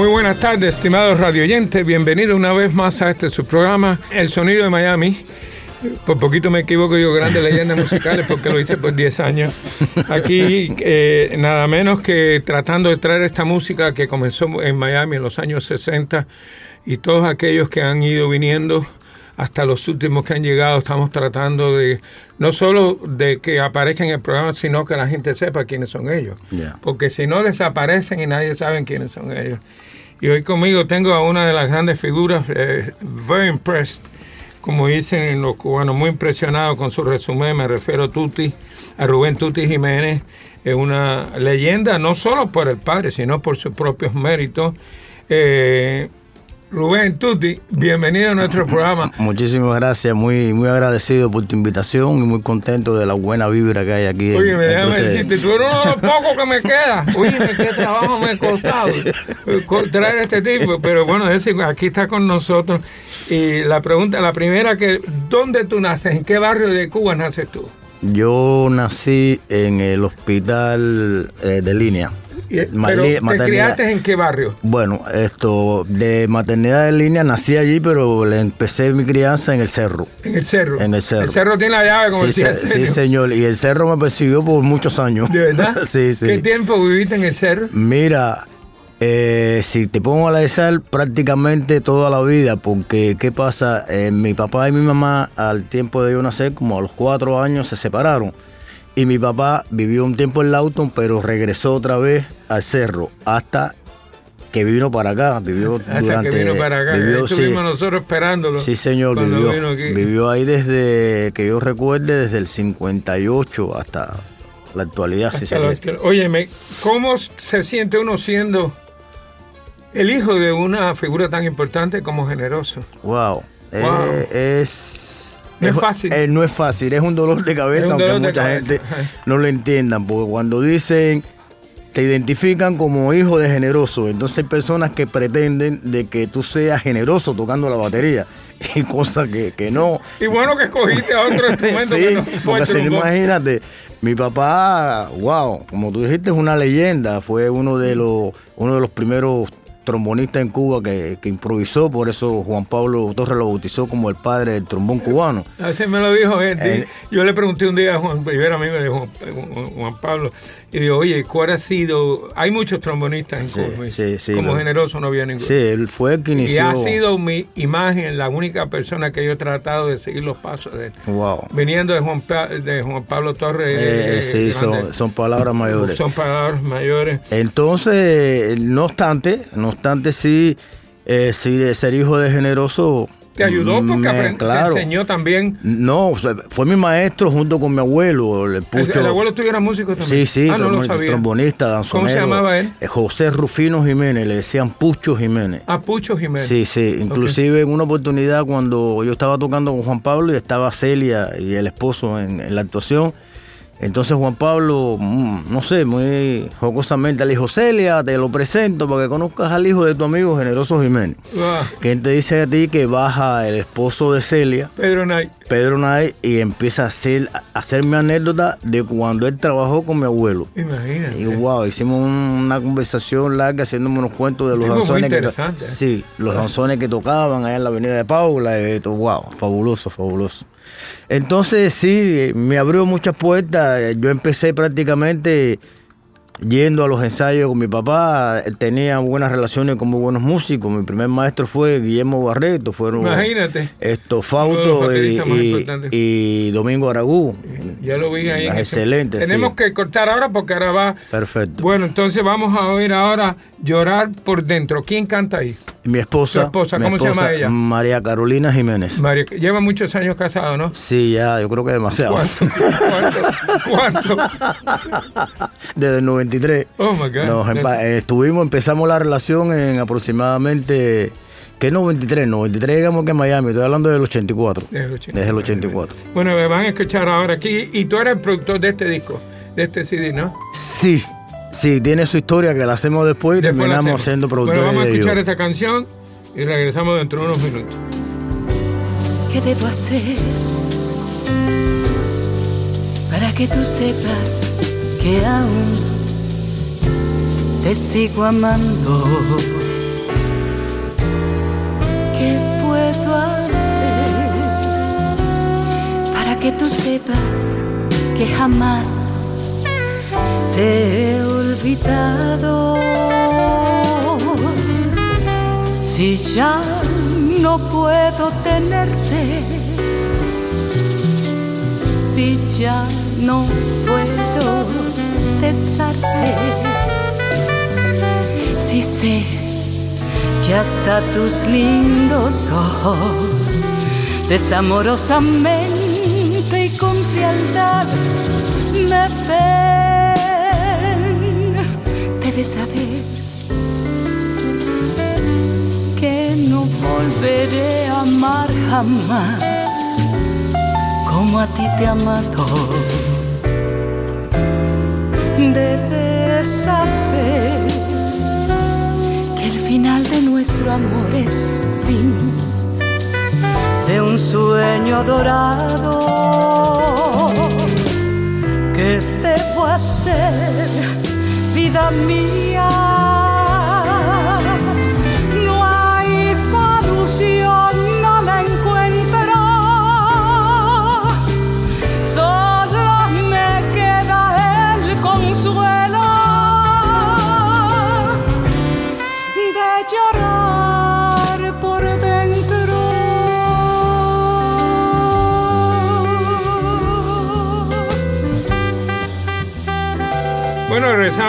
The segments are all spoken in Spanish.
Muy buenas tardes, estimados radioyentes. Bienvenidos una vez más a este su programa, El Sonido de Miami. Por poquito me equivoco yo, grandes leyendas musicales, porque lo hice por 10 años. Aquí, eh, nada menos que tratando de traer esta música que comenzó en Miami en los años 60 y todos aquellos que han ido viniendo hasta los últimos que han llegado, estamos tratando de no solo de que aparezcan en el programa, sino que la gente sepa quiénes son ellos. Yeah. Porque si no desaparecen y nadie sabe quiénes son ellos. Y hoy conmigo tengo a una de las grandes figuras, eh, very impressed, como dicen los cubanos, muy impresionado con su resumen, me refiero a Tuti, a Rubén Tuti Jiménez, es una leyenda no solo por el padre, sino por sus propios méritos. Eh, Rubén Tuti, bienvenido a nuestro programa. Muchísimas gracias, muy, muy agradecido por tu invitación y muy contento de la buena vibra que hay aquí. Oye, me déjame decirte, tú eres uno de los pocos que me queda. Oye, qué trabajo me ha costado co- traer a este tipo. Pero bueno, ese aquí está con nosotros. Y la pregunta, la primera que, ¿dónde tú naces? ¿En qué barrio de Cuba naces tú? Yo nací en el hospital eh, de línea. Y- Ma- pero ¿te criaste en qué barrio? Bueno, esto de maternidad de línea nací allí, pero le empecé mi crianza en el cerro. En el cerro. En el cerro. El cerro tiene la llave, como Sí, decía se- sí, señor. señor. Y el cerro me persiguió por muchos años. ¿De verdad? sí, sí. ¿Qué tiempo viviste en el cerro? Mira, eh, si te pongo a analizar prácticamente toda la vida, porque ¿qué pasa? Eh, mi papá y mi mamá al tiempo de yo nacer, como a los cuatro años, se separaron. Y mi papá vivió un tiempo en Lawton, pero regresó otra vez al cerro hasta que vino para acá. Vivió Hasta durante. que vino para acá. vivió, Ahí sí, estuvimos nosotros esperándolo. sí, señor, vivió, vino aquí. vivió ahí desde que yo recuerde, desde el 58 hasta la actualidad. si Hasta la actual- Óyeme, ¿cómo se siente uno siendo el hijo de una figura tan importante como generoso? Wow. Wow. Eh, es. No es fácil. eh, no es fácil, es un dolor de cabeza, aunque de mucha cabeza. gente no lo entiendan, porque cuando dicen te identifican como hijo de generoso, entonces hay personas que pretenden de que tú seas generoso tocando la batería, y cosa que, que no. Y bueno que escogiste a otro instrumento Sí, que no fue porque imagínate, mi papá, wow, como tú dijiste, es una leyenda, fue uno de los, uno de los primeros trombonistas en Cuba que, que improvisó, por eso Juan Pablo Torres lo bautizó como el padre del trombón cubano. Así me lo dijo él. Eh, Yo le pregunté un día a Juan, yo era amigo de Juan, Juan- Pablo, y digo, oye, ¿cuál ha sido? Hay muchos trombonistas en Sí, Cuba. sí, sí, Como lo- generoso no había ninguno. Sí, él fue el que y inició. ha sido mi imagen, la única persona que yo he tratado de seguir los pasos de él. Wow. Viniendo de Juan, de Juan Pablo Torres. Eh, eh, sí, son, son palabras mayores. Son palabras mayores. Entonces, no obstante, no obstante, sí, eh, sí, ser hijo de generoso. Te ayudó porque me- claro. te enseñó también. No, fue mi maestro junto con mi abuelo. El, El, Pucho- el abuelo tuyo era músico también. Sí, sí, ah, no lo trombonista, sabía. trombonista, danzonero. ¿Cómo se llamaba él? Eh, José Rufino Jiménez, le decían Pucho Jiménez. Ah, Pucho Jiménez. Sí, sí, inclusive en una oportunidad cuando yo estaba tocando con Juan Pablo y estaba Celia y el esposo en, en la actuación, entonces Juan Pablo, mm, no sé, muy jocosamente le dijo, Celia, te lo presento para que conozcas al hijo de tu amigo Generoso Jiménez. Ah, ¿Quién te dice a ti que baja el esposo de Celia, Pedro Knight. Pedro Nay, y empieza a, hacer, a hacerme anécdota de cuando él trabajó con mi abuelo? Imagínate. Y wow, hicimos un- una conversación larga haciéndome unos cuentos de los danzones que to- sí, los danzones que tocaban allá en la avenida de Paula, y todo, wow, fabuloso, fabuloso. Entonces sí, me abrió muchas puertas. Yo empecé prácticamente yendo a los ensayos con mi papá, tenía buenas relaciones con muy buenos músicos. Mi primer maestro fue Guillermo Barreto, fueron Imagínate. esto Fausto y, Domingo Aragú. Ya lo vi ahí. en ese- Excelente, Tenemos sí. que cortar ahora porque ahora va. Perfecto. Bueno, entonces vamos a oír ahora Llorar por dentro. ¿Quién canta ahí? Mi esposa, esposa, mi ¿cómo se llama ella? María Carolina Jiménez. Mario, lleva muchos años casado, ¿no? Sí, ya, yo creo que demasiado. ¿Cuánto? ¿Cuánto? Desde el 93. Oh, my God. Nos empa- eh, estuvimos, empezamos la relación en aproximadamente, ¿qué 93? 93 llegamos que en Miami, estoy hablando del 84. Desde el 84. Desde el 84. Bueno, me van a escuchar ahora aquí. Y tú eres el productor de este disco, de este CD, ¿no? Sí, sí, tiene su historia que la hacemos después y Después terminamos siendo Bueno, productores vamos a escuchar ellos. esta canción y regresamos dentro de unos minutos. ¿Qué debo hacer para que tú sepas que aún te sigo amando? ¿Qué puedo hacer para que tú sepas que jamás te he olvidado? Si ya no puedo tenerte, si ya no puedo besarte, si sé que hasta tus lindos ojos, desamorosamente y con frialdad, me ven, debes saber que no volveré a amar jamás como a ti te amado. Debes saber nuestro amor es fin de un sueño dorado. ¿Qué debo hacer, vida mía?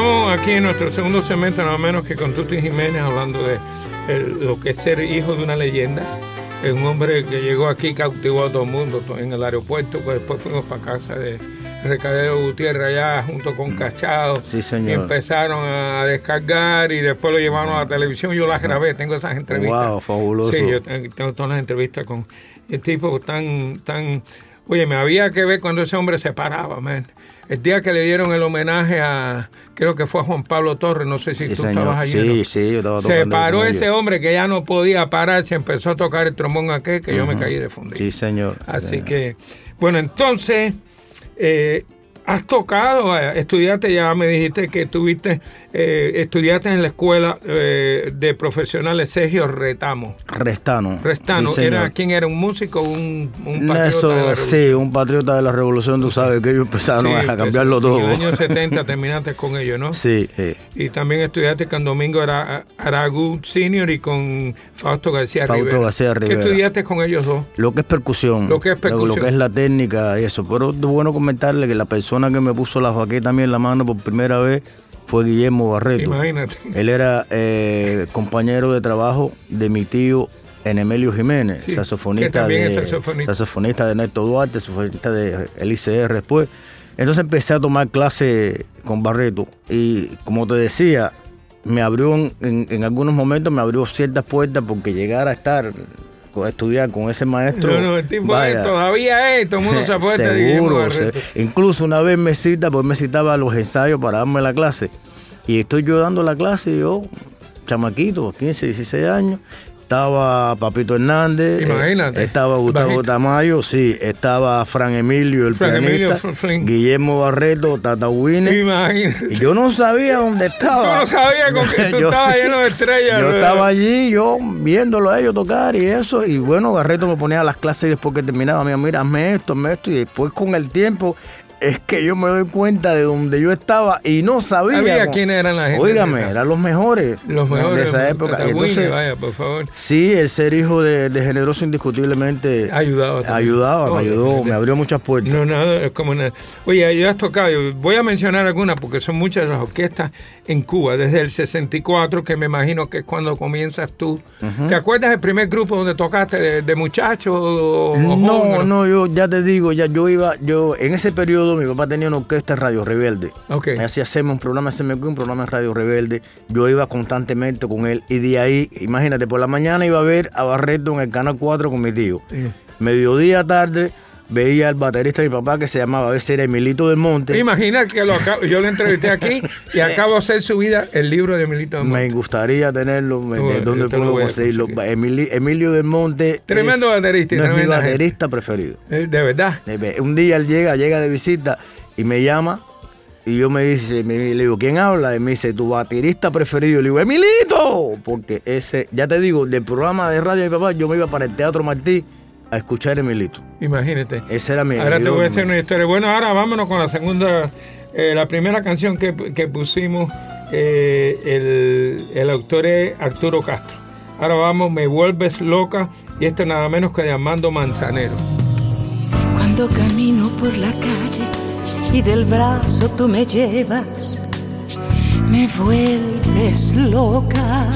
Regresamos aquí en nuestro segundo segmento, nada menos que con Tuti Jiménez, hablando de lo que es ser hijo de una leyenda. Es un hombre que llegó aquí, cautivó a todo el mundo en el aeropuerto, que después fuimos para casa de Recadero Gutiérrez allá junto con Cachado. Sí, señor. Y empezaron a descargar y después lo llevaron a la televisión. Yo las grabé, tengo esas entrevistas. Wow, fabuloso. Sí, yo tengo, tengo todas las entrevistas con el tipo tan, tan... Oye, me había que ver cuando ese hombre se paraba, man. El día que le dieron el homenaje a, creo que fue a Juan Pablo Torres, no sé si Sí, tú señor. estabas allí. Sí, ¿no? sí, yo estaba Se paró ese ellos. hombre que ya no podía parar, se empezó a tocar el trombón aquel que yo me caí de fundido. Sí, señor. Así señor. que, bueno, entonces, eh, has tocado, vaya, estudiaste, ya me dijiste que tuviste, eh, estudiaste en la escuela eh, de profesionales Sergio Retamo. Restano. Restano, Sí, era, ¿quién era? ¿Un músico un, un patriota Eso, de la revolución? sí, un patriota de la revolución, tú sabes que ellos empezaron Sí, a cambiarlo eso, todo. En el año 70 terminaste con ellos, ¿no? Sí, sí. Y también estudiaste con Domingo Ara- Aragú Senior y con Fausto García Fausto Rivera. García Rivera. ¿Qué estudiaste con ellos dos? Lo que es percusión. Lo que es percusión. Lo, que es la técnica y eso. Pero es bueno comentarle que la persona que me puso la baqueta a mí en la mano por primera vez fue Guillermo Barreto. Imagínate. Él era eh, compañero de trabajo de mi tío Enemelio Jiménez, Sí, saxofonista, de, saxofonista. saxofonista de Néstor Duarte, saxofonista de el ICR después. Entonces empecé a tomar clase con Barreto y como te decía, me abrió en, en- en algunos momentos me abrió ciertas puertas porque llegar a estar estudiar con ese maestro. No, no, el tipo vaya, todavía es, todo el mundo se apuesta Seguro. Se- incluso una vez me cita, pues me citaba a los ensayos para darme la clase. Y estoy yo dando la clase, y yo, chamaquito, 15, 16 años. Estaba Papito Hernández, eh, Imagínate, estaba Gustavo bajito. Tamayo, sí, estaba Fran Emilio, el Fran Emilio, pianista. Guillermo Barreto, Tata Winner. Imagínate. Y yo no sabía dónde estaba. Tú no sabías con que tú estabas lleno de estrellas, Yo ¿verdad? estaba allí, yo viéndolo a ellos tocar y eso. Y bueno, Barreto me ponía las clases y después que terminaba, decía, mira, hazme esto, hazme esto. Y después con el tiempo, es que yo me doy cuenta de donde yo estaba y no sabía. Sabía con- quién eran la gente Óigame, eran los mejores. Los mejores de esa época. Entonces, vaya, por favor. sí, el ser hijo de, de generoso indiscutiblemente Ayudaba también. ayudaba, Oh, me ayudó, me abrió muchas puertas. No, nada, es como nada. Oye, ya has tocado, yo voy a mencionar algunas porque son muchas las orquestas en Cuba, desde el 64, que me imagino que es cuando comienzas tú. ¿Te acuerdas del primer grupo donde tocaste de, de muchachos o, o No, jóvenes? no, yo ya te digo, ya yo iba, yo en ese periodo mi papá tenía una orquesta en Radio Rebelde. Ok. Me hacía hacerme un programa SMQ, un programa en Radio Rebelde. Yo iba constantemente con él y de ahí, imagínate, por la mañana iba a ver a Barreto en el Canal 4 con mi tío. Mediodía tarde veía al baterista de mi papá que se llamaba, a veces era Emilito del Monte. Imagina que lo acabo- yo lo entrevisté aquí y acabo de hacer su vida el libro de Milito de Me Monte. gustaría tenerlo, me- Bueno, de yo dónde puedo conseguirlo. conseguir. Emili- Emilio del Monte. Tremendo es- baterista y no es mi gente. baterista preferido. Eh, De verdad. Ve, Un día él llega, llega de visita y me llama y yo me dice, me, le digo, ¿quién habla? Y me dice, tu baterista preferido. Y le digo, ¡Emilito! Porque ese, ya te digo, del programa de radio de mi papá, yo me iba para el Teatro Martí a escuchar a Emilito. Imagínate. Ese era mi Ahora te voy a hacer una historia. Bueno, ahora vámonos con la segunda, eh, la primera canción que, que pusimos. eh, el, el autor es Arturo Castro. Ahora vamos, Me Vuelves Loca. Y esto nada menos que de Armando Manzanero. Cuando camino por la calle y del brazo tú me llevas, me vuelves loca.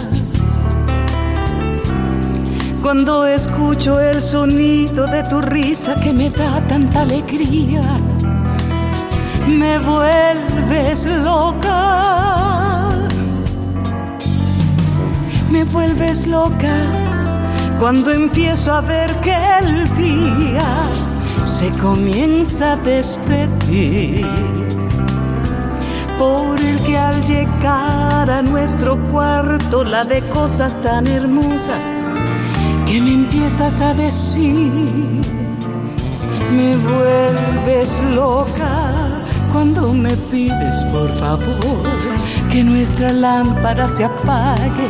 Cuando escucho el sonido de tu risa que me da tanta alegría, me vuelves loca. Me vuelves loca cuando empiezo a ver que el día se comienza a despedir. Por el que al llegar a nuestro cuarto la de cosas tan hermosas empiezas a decir, me vuelves loca cuando me pides por favor que nuestra lámpara se apague,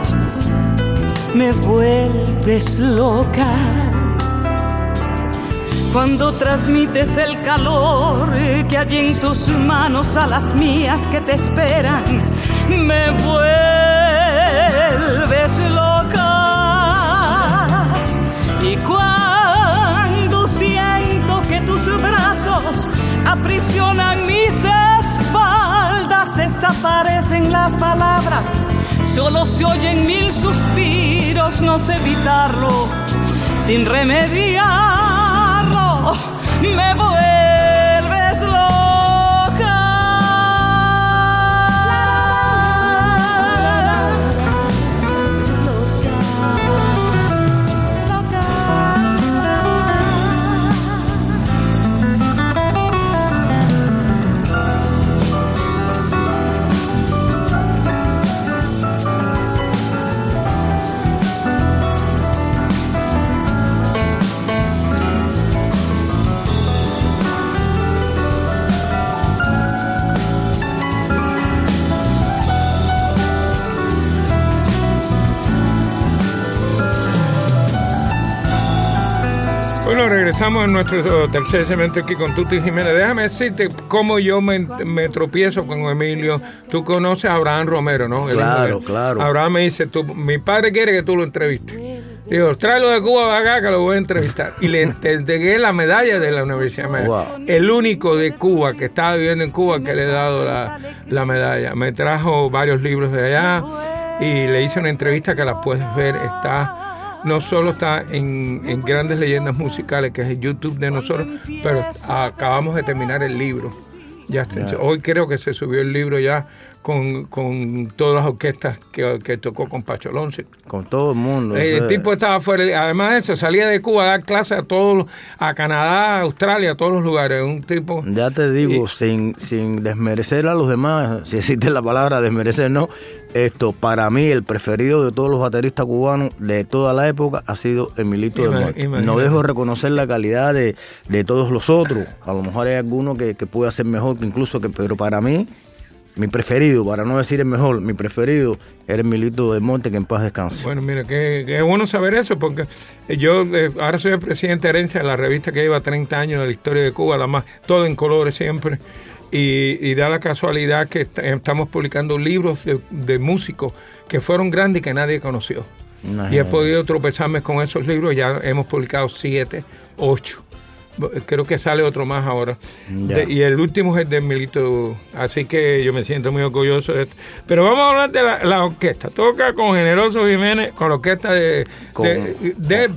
me vuelves loca cuando transmites el calor que hay en tus manos a las mías que te esperan, me vuelves loca. Y cuando siento que tus brazos aprisionan mis espaldas, desaparecen las palabras, solo se oyen mil suspiros, no sé evitarlo, sin remediarlo, me vuelves Bueno, regresamos a nuestro tercer segmento aquí con Tuti Jiménez. Déjame decirte cómo yo me, me tropiezo con Emilio. Tú conoces a Abraham Romero, ¿no? El Claro, claro. Abraham me dice, tú, mi padre quiere que tú lo entrevistes. Digo, tráelo de Cuba para acá que lo voy a entrevistar. Y le entregué la medalla de la Universidad de. Wow. El único de Cuba que estaba viviendo en Cuba que le he dado la, la medalla. Me trajo varios libros de allá y le hice una entrevista que la puedes ver. Está no solo está en, en Grandes Leyendas Musicales, que es el YouTube de nosotros, pero acabamos de terminar el libro. Ya Hoy creo que se subió el libro ya con, con todas las orquestas que, que tocó con Pacho Alonso. Con todo el mundo. Eh, El tipo estaba fuera, además de eso, salía de Cuba a dar clases a todos, a Canadá, a Australia, a todos los lugares. Un tipo. Ya te digo, Y- sin, sin desmerecer a los demás, si existe la palabra desmerecer, no. Esto, para mí, el preferido de todos los bateristas cubanos de toda la época ha sido Emilito del Monte. No dejo de reconocer la calidad de, de todos los otros. A lo mejor hay alguno que, que puede hacer mejor, que incluso que, pero para mí, mi preferido, para no decir el mejor, mi preferido era Milito del Monte, que en paz descanse. Bueno, mira, qué, bueno saber eso, porque yo eh, ahora soy el presidente de herencia de la revista que lleva 30 años de la historia de Cuba, la más, todo en colores siempre. Y, da la casualidad que estamos publicando libros de, músicos que fueron grandes y que nadie conoció. Y he podido tropezarme con esos libros, ya hemos publicado siete, ocho creo que sale otro más ahora. y el último es de Milito, así que yo me siento muy orgulloso de esto. Pero vamos a hablar de la, orquesta. Toca con Generoso Jiménez, con la orquesta de,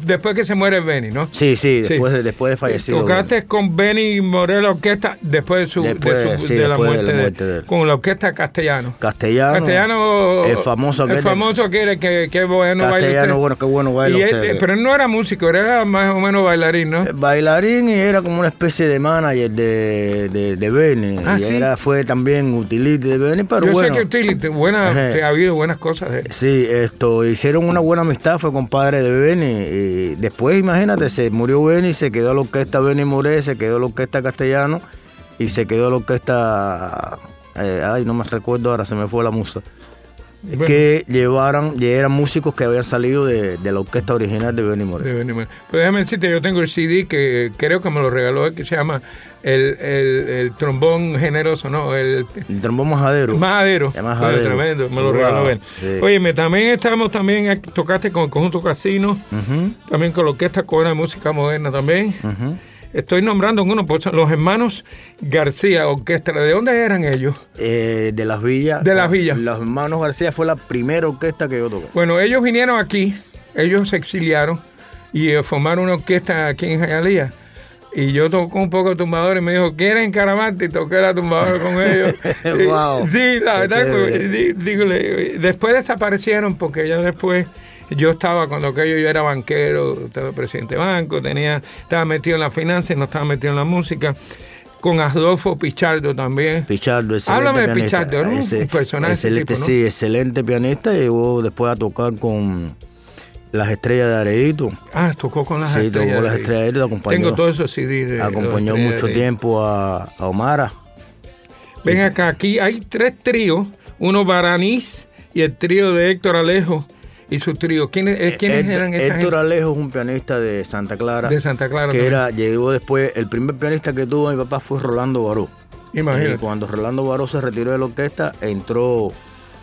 después que se muere Benny, ¿no? Sí, sí, después, de, después de fallecido. Tocaste con Benny Morel la orquesta después de, su, de, la muerte, de, con la orquesta Castellano. Castellano. Castellano. El famoso El famoso que, que, que bueno Castellano, bueno, qué bueno baila Pero él no era músico, era más o menos bailarín, ¿no? Bailarín era como una especie de manager de, de, de. Ah, y era, fue también utility de Bene, pero Yo bueno. sé que utility, buena, ha habido buenas cosas. Sí, esto, hicieron una buena amistad, fue compadre de Bene. Y después, imagínate, se murió Bene y se quedó la orquesta Bene Moré, se quedó la orquesta Castellano y se quedó la orquesta. Eh, ay, no me recuerdo ahora, se me fue la musa que llevaran, eran músicos que habían salido de, la orquesta original de Benny Moreno. De Pues déjame decirte, yo tengo el CD que creo que me lo regaló, que se llama el, el, trombón generoso, ¿no? El, trombón majadero. Majadero. tremendo, me lo regaló él. Oye, también estamos, también tocaste con el conjunto Casino, también con la orquesta Cora de Música Moderna también. Estoy nombrando uno, pues, los hermanos García Orquesta. ¿De dónde eran ellos? Eh, de las villas. De las villas. Los hermanos García fue la primera orquesta que yo toqué. Bueno, ellos vinieron aquí, ellos se exiliaron y eh, formaron una orquesta aquí en Jayalía. Y yo toco un poco de tumbador y me dijo, ¿quieren caramante? Y toqué la tumbadora con ellos. wow. Sí, la verdad, después desaparecieron porque ya después yo estaba cuando aquello yo era banquero, estaba presidente de banco, tenía, estaba metido en la finanza y no estaba metido en la música. Con Adolfo Pichardo también. Pichardo, excelente Háblame de Pichardo, era un personaje. Excelente, sí, excelente pianista. Llegó después a tocar con las estrellas de Areito. Ah, tocó con las estrellas. Sí, tocó las estrellas de Areito. Acompañó, Tengo todo eso CD Acompañó mucho tiempo a, a Omara. Ven acá, aquí hay tres tríos. Uno Baranís y el trío de Héctor Alejo y su trío. ¿Quiénes, eh, ¿quiénes eran esas Héctor Alejo es un pianista de Santa Clara. De Santa Clara. Que era, llegó después, el primer pianista que tuvo mi papá fue Rolando Baró. Imagínate. Y cuando Rolando Baró se retiró de la orquesta, entró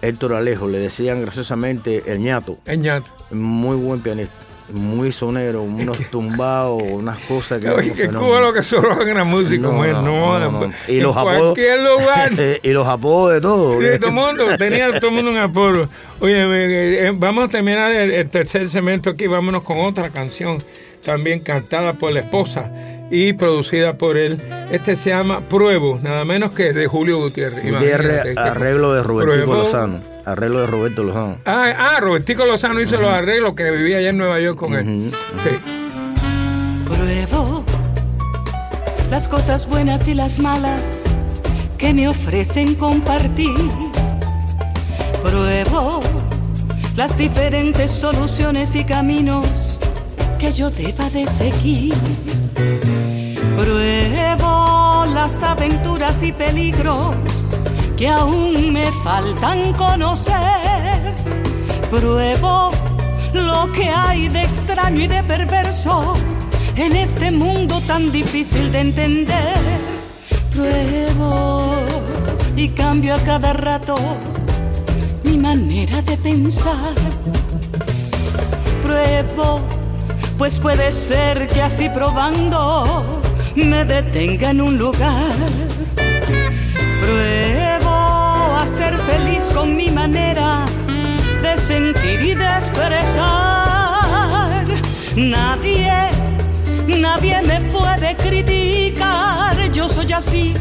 Héctor Alejo, le decían graciosamente el ñato. El ñato. Muy buen pianista muy sonero, unos tumbados, unas cosas que... Oye, que Cuba lo que solo hagan la música, no, no, no, Y los apodos... lugar. y los apodos de todo. Sí, todo el mundo, tenía todo el mundo un apodo. Oye, eh, vamos a terminar el, tercer segmento aquí, vámonos con otra canción, también cantada por la esposa y producida por él. Este se llama Pruebo, nada menos que de Julio Gutiérrez. Gutiérrez, arreglo de Roberto Lozano. Arreglo de Roberto Lozano. Ah, ah Robertico Lozano hizo los arreglos que vivía allá en Nueva York con él. Sí. Pruebo las cosas buenas y las malas que me ofrecen compartir. Pruebo las diferentes soluciones y caminos que yo deba de seguir. Pruebo las aventuras y peligros que aún me faltan conocer. Pruebo lo que hay de extraño y de perverso en este mundo tan difícil de entender. Pruebo y cambio a cada rato mi manera de pensar. Pruebo, pues puede ser que así probando me detenga en un lugar. Con mi manera de sentir y de expresar. Nadie, nadie me puede criticar. Yo soy así,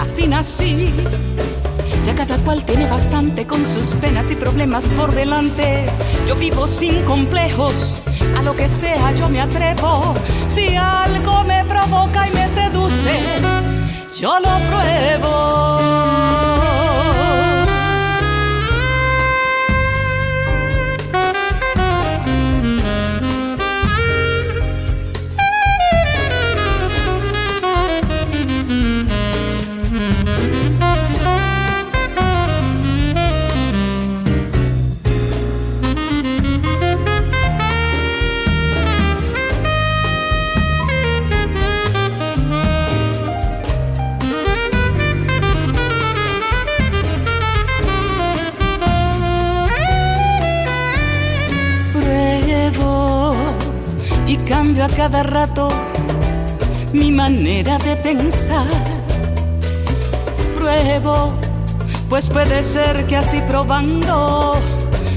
así nací. Ya cada cual tiene bastante con sus penas y problemas por delante. Yo vivo sin complejos, a lo que sea yo me atrevo. Si algo me provoca y me seduce, yo lo pruebo. A cada rato mi manera de pensar. Pruebo, pues puede ser que así probando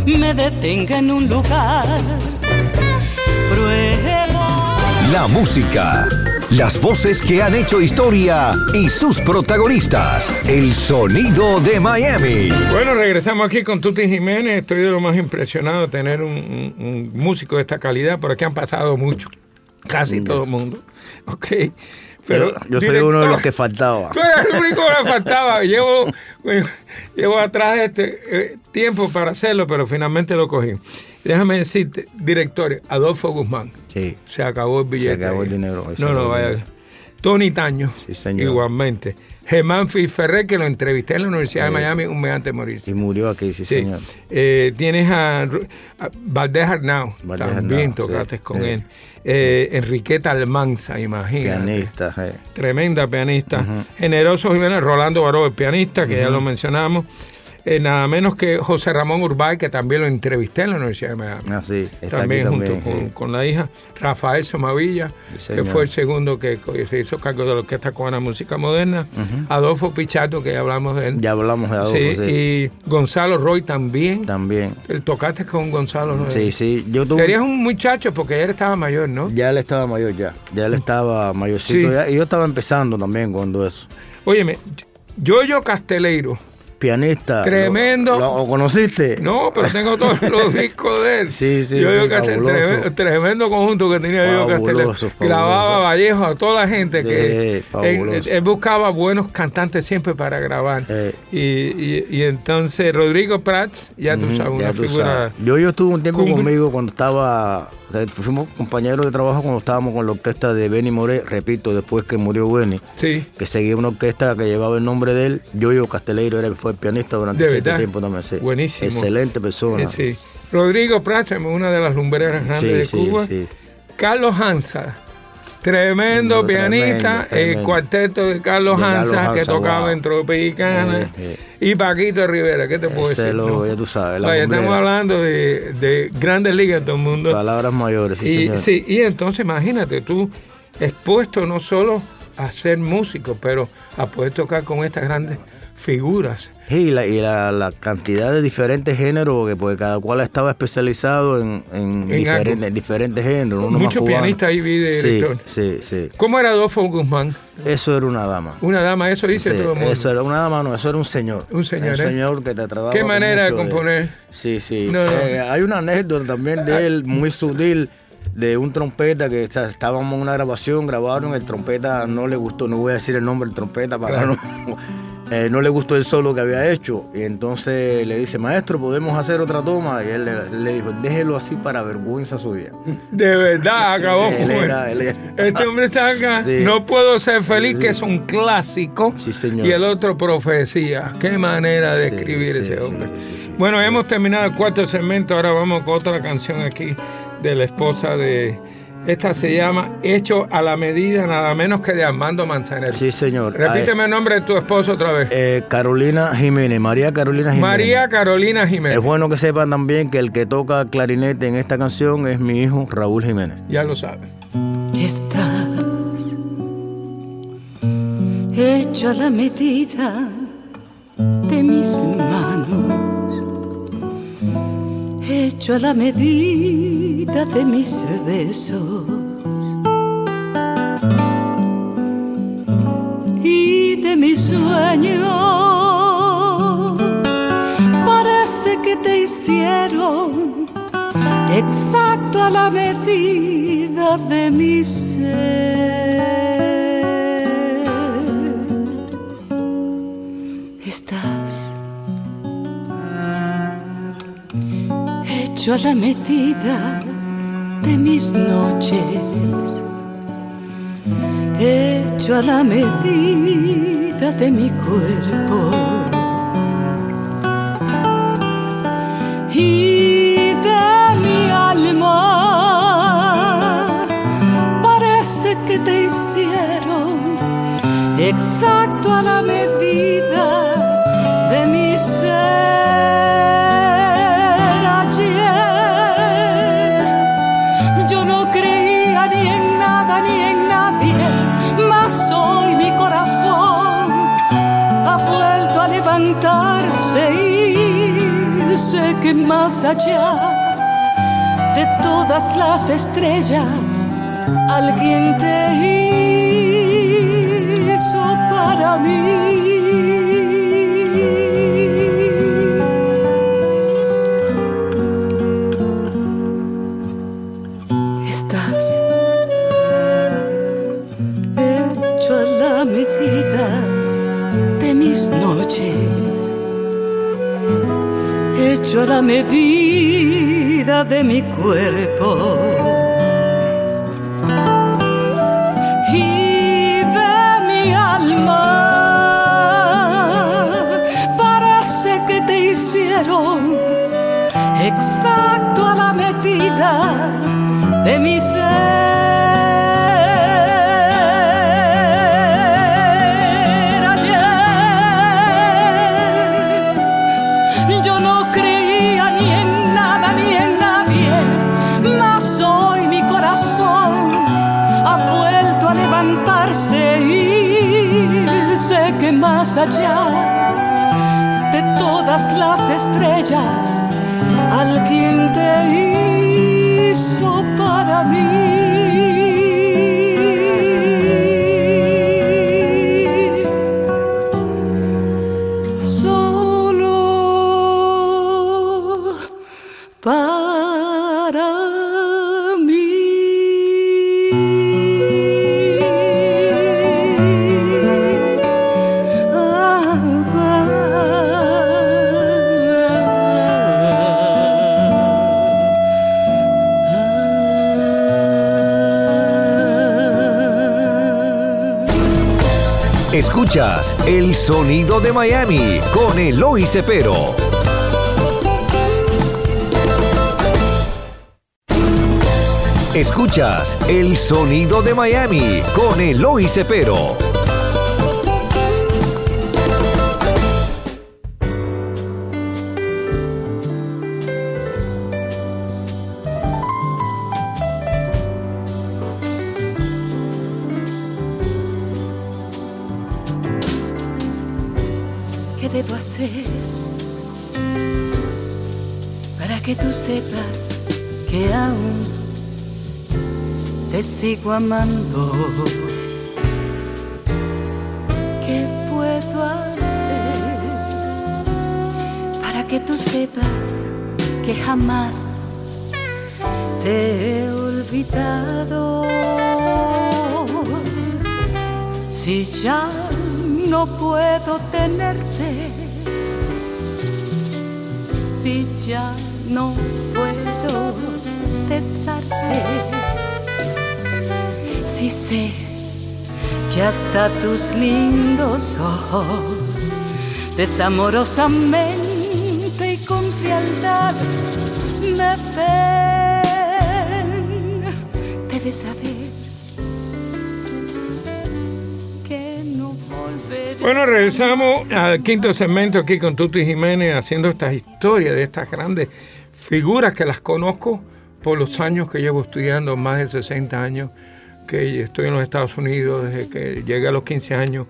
me detenga en un lugar. Pruebo. La música, las voces que han hecho historia y sus protagonistas. El sonido de Miami. Bueno, regresamos aquí con Tuti Jiménez. Estoy de lo más impresionado de tener un, un- un músico de esta calidad, por aquí han pasado mucho, casi todo el mundo. Ok. Pero, yo, yo soy uno de los que faltaba. Tú eres el único que faltaba. Llevo, llevo atrás este eh, tiempo para hacerlo, pero finalmente lo cogí. Déjame decirte, director, Adolfo Guzmán. Sí. Se acabó el billete. acabó el dinero, se No, no, vaya. Tony Taño. Sí, señor. Igualmente. Germán Ferrer, que lo entrevisté en la Universidad de Sí. Miami un mes antes de morirse. Y murió aquí, Sí. sí, señor. Eh, tienes a, a Valdés Arnau, Valdés también Arnau, tocaste sí, con sí. él. Eh, Enriqueta Almanza, imagínate. Pianista. eh. Tremenda pianista. Generoso Jiménez, Rolando Baró, el pianista, que ya lo mencionamos. Eh, nada menos que José Ramón Urbay, que también lo entrevisté en la Universidad de Miami. Ah, sí, está también aquí junto con, sí. con la hija. Rafael Somavilla, Sí, que fue el segundo que se hizo cargo de la Orquesta Cubana Música Moderna. Adolfo Pichardo, que ya hablamos de él. Ya hablamos de Adolfo, sí, sí. y Gonzalo Roy también. También. El tocaste con Gonzalo Roy. Sí, sí. Yo tuve... Serías un muchacho porque ya él estaba mayor, ¿no? Ya él estaba mayor, ya. Ya él estaba mayorcito. Ya, y yo estaba empezando también cuando eso. Óyeme, Yoyo Casteleiro. Pianista. Tremendo. ¿Lo, lo conociste? No, pero tengo todos los discos de él. Sí, sí, Yoyo sí, Castel- tremendo, tremendo conjunto que tenía. Fabuloso, fabuloso. Grababa Vallejo a toda la gente que Sí, fabuloso. él, él buscaba buenos cantantes siempre para grabar. Eh. Y, y- y entonces Rodrigo Prats, ya tú sabes, una tú figura. sabes. Yo, yo estuve un tiempo conmigo cuando estaba. Fuimos compañeros de trabajo cuando estábamos con la orquesta de Benny Moré, repito, después que murió Benny, Sí. que seguía una orquesta que llevaba el nombre de él. Yoyo Casteleiro era, fue el pianista durante verdad. tiempo también. sí. Buenísimo. Excelente persona. Sí. Rodrigo Prats, una de las lumbreras grandes de sí, Cuba. sí. Carlos Hansa. Tremendo Tremendo, pianista, tremendo, el cuarteto de Carlos De Carlos Hansa, que tocaba wow. en Tropicana, Eh, eh. y Paquito Rivera, ¿qué te puedo Ese decir? lo- no? ya tú sabes, la Vaya, estamos hablando de, de grandes ligas en todo el mundo. Palabras mayores, sí, y, señor. sí, y entonces imagínate, tú expuesto no solo a ser músico, pero a poder tocar con estas grandes figuras. Sí, y la, y la, la cantidad de diferentes géneros, que pues cada cual estaba especializado en, en, En diferentes, géneros. Muchos pianistas ahí vi de Sí, sí, sí. ¿Cómo era Adolfo Guzmán? Eso era una dama. Una dama, eso dice Sí, todo el mundo. eso era una dama, no, eso era un señor. Un señor, Un ¿eh? señor que te trataba ¿Qué manera de componer? Sí, sí. No, no. Eh, hay una anécdota también de él, muy sutil, de un trompeta que está- estábamos en una grabación, grabaron, el trompeta no le gustó, no voy a decir el nombre del trompeta para Claro. no. Eh, no le gustó el solo que había hecho. Y entonces le dice, maestro, ¿podemos hacer otra toma? Y él le, le dijo, déjelo así para vergüenza suya. De verdad, acabó Él era- él. era- Este hombre saca Sí. No puedo ser feliz, que es un clásico. Sí, señor. Y el otro, profecía. Qué manera de escribir ese hombre. Bueno, hemos terminado el cuarto segmento. Ahora vamos con otra canción aquí de la esposa de. Esta se llama Hecho a la medida, nada menos que de Armando Manzanero. Sí, señor. Repíteme el nombre de tu esposo otra vez. Eh, Carolina Jiménez, María Carolina Jiménez. María Carolina Jiménez. Es bueno que sepan también que el que toca clarinete en esta canción es mi hijo Raúl Jiménez. Ya lo saben. Estás hecho a la medida de mis manos, hecho a la medida de mis besos y de mis sueños. Parece que te hicieron exacto a la medida de mi ser. Estás hecho a la medida mis noches, hecho a la medida de mi cuerpo y de mi alma. Parece que te hicieron exacto a la medida allá de todas las estrellas, alguien te hizo para mí. A la medida de mi cuerpo. Y de mi alma, parece que te hicieron exacto a la medida de mi ser. Alguien te hizo para mí. Escuchas El Sonido de Miami con Eloy Cepero. Escuchas El Sonido de Miami con Eloy Cepero. Sigo amando. ¿Qué puedo hacer para que tú sepas que jamás te he olvidado? Si ya no puedo tenerte, si ya no puedo besarte y sé que hasta tus lindos ojos, desamorosamente y con frialdad, me ven. Debes saber. Bueno, regresamos al quinto segmento aquí con Tuti Jiménez haciendo estas historias de estas grandes figuras que las conozco por los años que llevo estudiando, más de 60 años que estoy en los Estados Unidos desde que llegué a los 15 años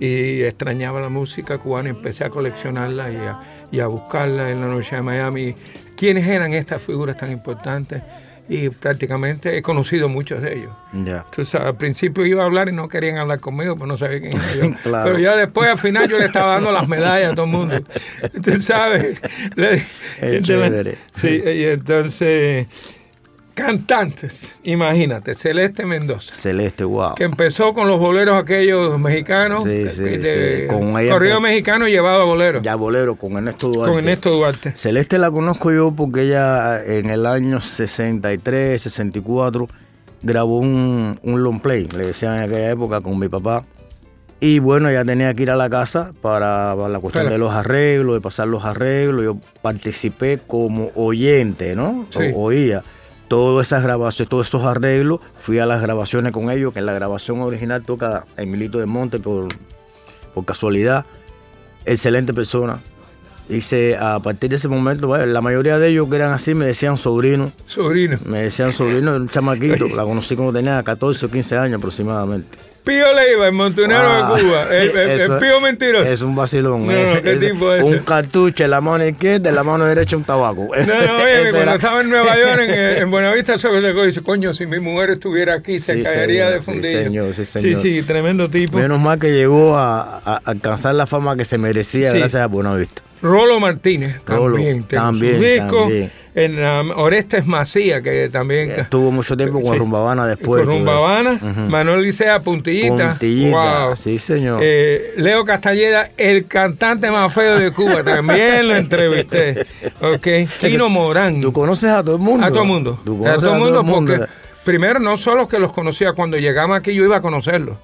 y extrañaba la música cubana, empecé a coleccionarla y a, buscarla en la noche de Miami. ¿Quiénes eran estas figuras tan importantes? Y prácticamente he conocido muchos de ellos. Entonces, al principio iba a hablar y no querían hablar conmigo, pues no sabía quién era yo. Pero ya después, al final, yo le estaba dando las medallas a todo el mundo. Tú sabes. sí, y entonces Cantantes, imagínate, Celeste Mendoza. Celeste, wow. Que empezó con los boleros aquellos mexicanos. Sí, sí, sí. Con corrido mexicano llevado a bolero. Ya bolero, con Ernesto Duarte. Con Ernesto Duarte. Celeste la conozco yo porque ella en el año 63, 64 grabó un, un long play, le decían en aquella época con mi papá. Y bueno, ella tenía que ir a la casa para, la cuestión de los arreglos, de pasar los arreglos. Yo participé como oyente, ¿no? oía todas esas grabaciones, todos esos arreglos, fui a las grabaciones con ellos, que en la grabación original toca Emilito de Monte por, por casualidad. Excelente persona. Hice a partir de ese momento, la mayoría de ellos que eran así me decían sobrino. Sobrino. Me decían sobrino, un chamaquito. La conocí cuando tenía 14 o 15 años aproximadamente. Pío Leiva, el montunero Ah, de Cuba. El, Pío mentiroso. Es un vacilón. No, ¿qué tipo es un cartucho en la mano izquierda, en la mano derecha un tabaco. No, no, oye, cuando era- estaba en Nueva York, en, en Buenavista, se y dice, coño, si mi mujer estuviera aquí, se Sí, caería señor, de sí, fundillo. señor, sí, sí, señor. sí, tremendo tipo. Menos mal que llegó a, a- a alcanzar la fama que se merecía Sí. gracias a Buenavista. Rolo Martínez, Rolo, también. también, disco. también. En um, Orestes Macía, que también... Estuvo mucho tiempo con Sí. Rumba Habana después. Con todo Rumba eso. Habana, Manuel Licea, Puntillita. Puntillita, Wow. sí, señor. Eh, Leo Castelleda, el cantante más feo de Cuba, también lo entrevisté. Ok. Kino Morán. Tú conoces a todo el mundo. A todo el mundo. Tú A todo el mundo porque mundo. Primero no solo que los conocía, cuando llegamos aquí yo iba a conocerlos.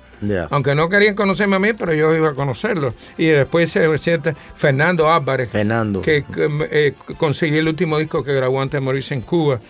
Aunque no querían conocerme a mí, pero yo iba a conocerlos. Y después se siente Fernando Álvarez, Fernando. que que, eh, conseguí el último disco que grabó antes de morirse en Cuba.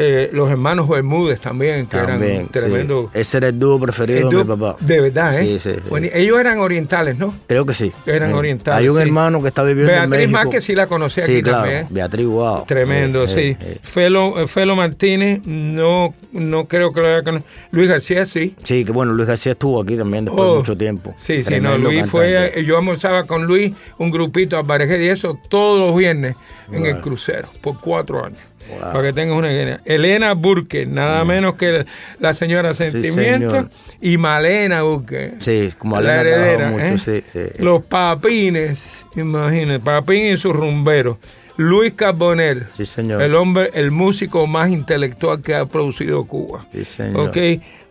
Eh, los hermanos Bermúdez también, que También, eran tremendos. sí. Ese era el dúo preferido El de mi papá. De verdad, ¿eh? Sí, sí. Bueno, ellos eran orientales, ¿no? Creo que sí. Eran Sí. orientales. Hay un hermano que está viviendo en Beatriz México. Márquez sí la conocí Sí, aquí claro. también. ¿eh? Beatriz, wow. Tremendo, sí. eh, eh. Felo, Felo Martínez, no, no creo que lo haya conocido. Luis García, sí. Sí, que bueno, Luis García estuvo aquí también después Oh, de mucho tiempo. Sí, sí, no, Tremendo Luis cantante. fue, yo almorzaba con Luis, un grupito Alvarez y eso, todos los viernes en el crucero, por cuatro años. Wow. Para que tengas una idea. Elena Burke, nada menos que la señora Sentimiento, y Malena Burke. Sí, como la heredera. mucho, ¿eh? Los papines, imagínate, papín y sus rumberos. Luis Carbonell, Sí, señor. el hombre, el músico más intelectual que ha producido Cuba. Sí, señor. Ok,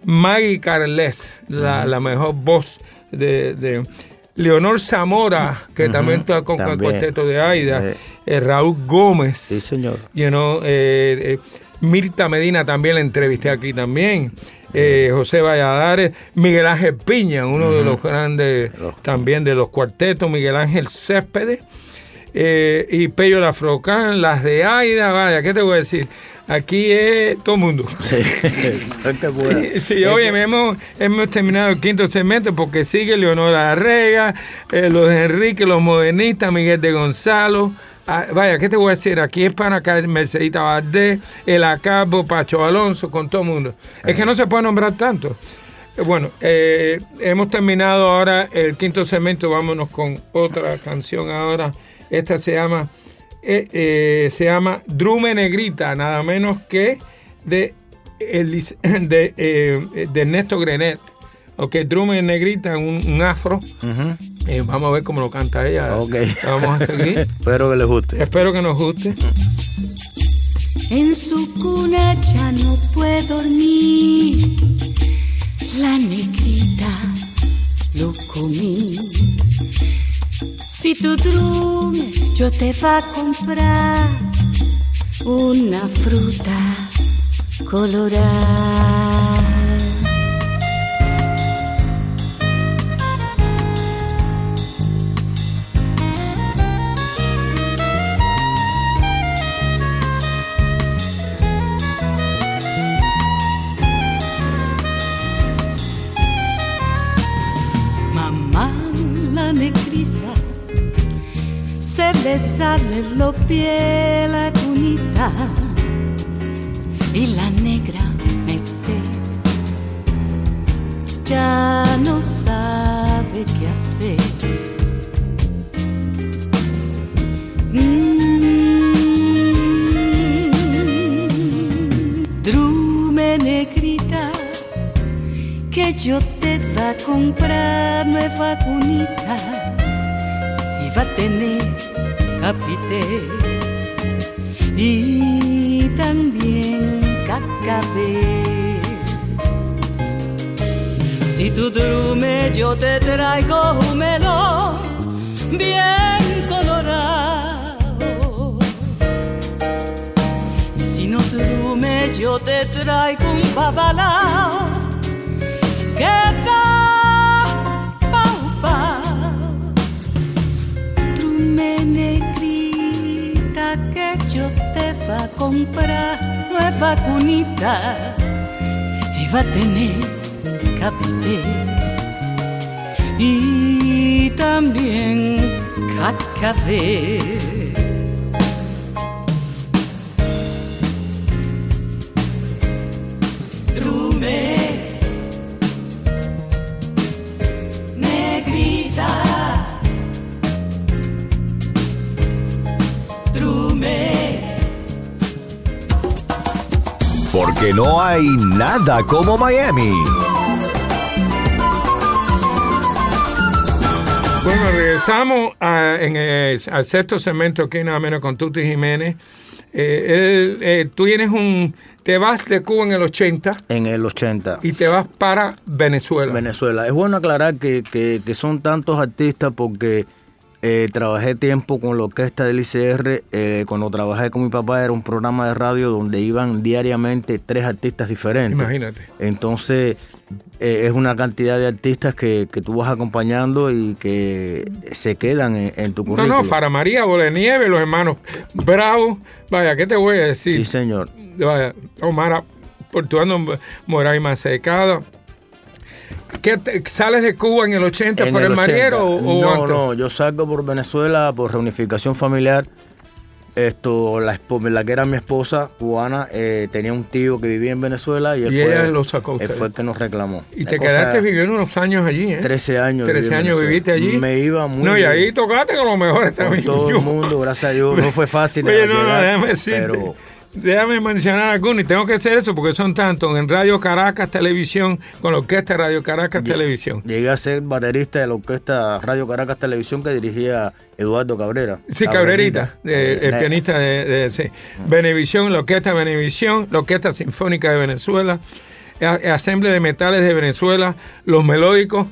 Maggie Carles, la, la mejor voz de, de Leonor Zamora, que también está con el cuarteto de Aida, Sí. eh, Raúl Gómez, Sí, señor. you know, eh, eh, Mirta Medina también la entrevisté aquí también. eh, José Valladares, Miguel Ángel Piña, uno de los grandes también de los cuartetos, Miguel Ángel Céspedes, eh, y Pello Lafrocán, las de Aida, vaya, ¿qué te voy a decir? Aquí es todo mundo. Sí, bueno. Sí, oye, hemos, hemos terminado el quinto segmento porque sigue Leonora Arrega, eh, los Enrique, los modernistas, Miguel de Gonzalo. Ah, vaya, ¿qué te voy a decir? Aquí es para acá Mercedita Valdés, El Acabo, Pacho Alonso, con todo el mundo. Es que no se puede nombrar tanto. Eh, Bueno, eh, hemos terminado ahora el quinto segmento. Vámonos con otra canción ahora. Esta se llama, eh, eh, se llama Drume Negrita, nada menos que de, de, eh, de Ernesto Grenet. Ok, Drume Negrita, un, un afro. Eh, vamos a ver cómo lo canta ella. Ok. Vamos a seguir. Espero que les guste. Espero que nos guste. En su cuna ya no puede dormir. La negrita lo comí. Si tu drume yo te va a comprar una fruta colorada. Se le sale lo piel la cunita y la negra Merced ya no sabe qué hacer. Mm. Drume negrita que yo te va a comprar nueva cunita y va a tener capité y también cacabé. Si tu drume yo te traigo un melón bien colorado y si no drume yo te traigo un babalao que comprar nueva cunita y va a tener capité y también cacabé. No hay nada como Miami. Bueno, regresamos a- en el- al sexto segmento aquí nada menos con Tuti Jiménez. Eh, él, eh, tú tienes un... Te vas de Cuba en el 80 En el 80. y te vas para Venezuela. Venezuela. Es bueno aclarar que, que- que son tantos artistas porque eh, trabajé tiempo con la orquesta del ICR. eh, cuando trabajé con mi papá era un programa de radio donde iban diariamente tres artistas diferentes. Imagínate. Entonces eh, es una cantidad de artistas que, que tú vas acompañando y que se quedan en, en tu No, currículum. no, Fara María, Bolenieve, los hermanos Bravo. Vaya, ¿qué te voy a decir? Sí, señor. Vaya, Omar Portuano Moray Masecado. ¿Qué te- ¿Sales de Cuba en el 80 En por el, 80. Mariero o, no, antes? no, yo salgo por Venezuela por reunificación familiar. Esto, la, que era mi esposa, cubana, eh, tenía un tío que vivía en Venezuela y él Y fue, ella lo sacó él fue el que nos reclamó. Y La te quedaste viviendo unos años allí, ¿eh? 13 años. 13 viví en años viviste allí. Me iba muy No, y bien. ahí tocaste con los mejores Con también. todo el mundo, gracias a Dios. No fue fácil. Oye, no, no, llegar, déjame decirte. pero Déjame mencionar algunos y tengo que hacer eso porque son tantos en Radio Caracas Televisión, con la orquesta Radio Caracas Televisión. llegué a ser baterista de la orquesta Radio Caracas Televisión que dirigía Eduardo Cabrera. Sí, Cabrerita, eh, el pianista de, de- sí. Benevisión, la Orquesta Benevisión, la Orquesta Sinfónica de Venezuela, a- Asamblea de Metales de Venezuela, Los Melódicos,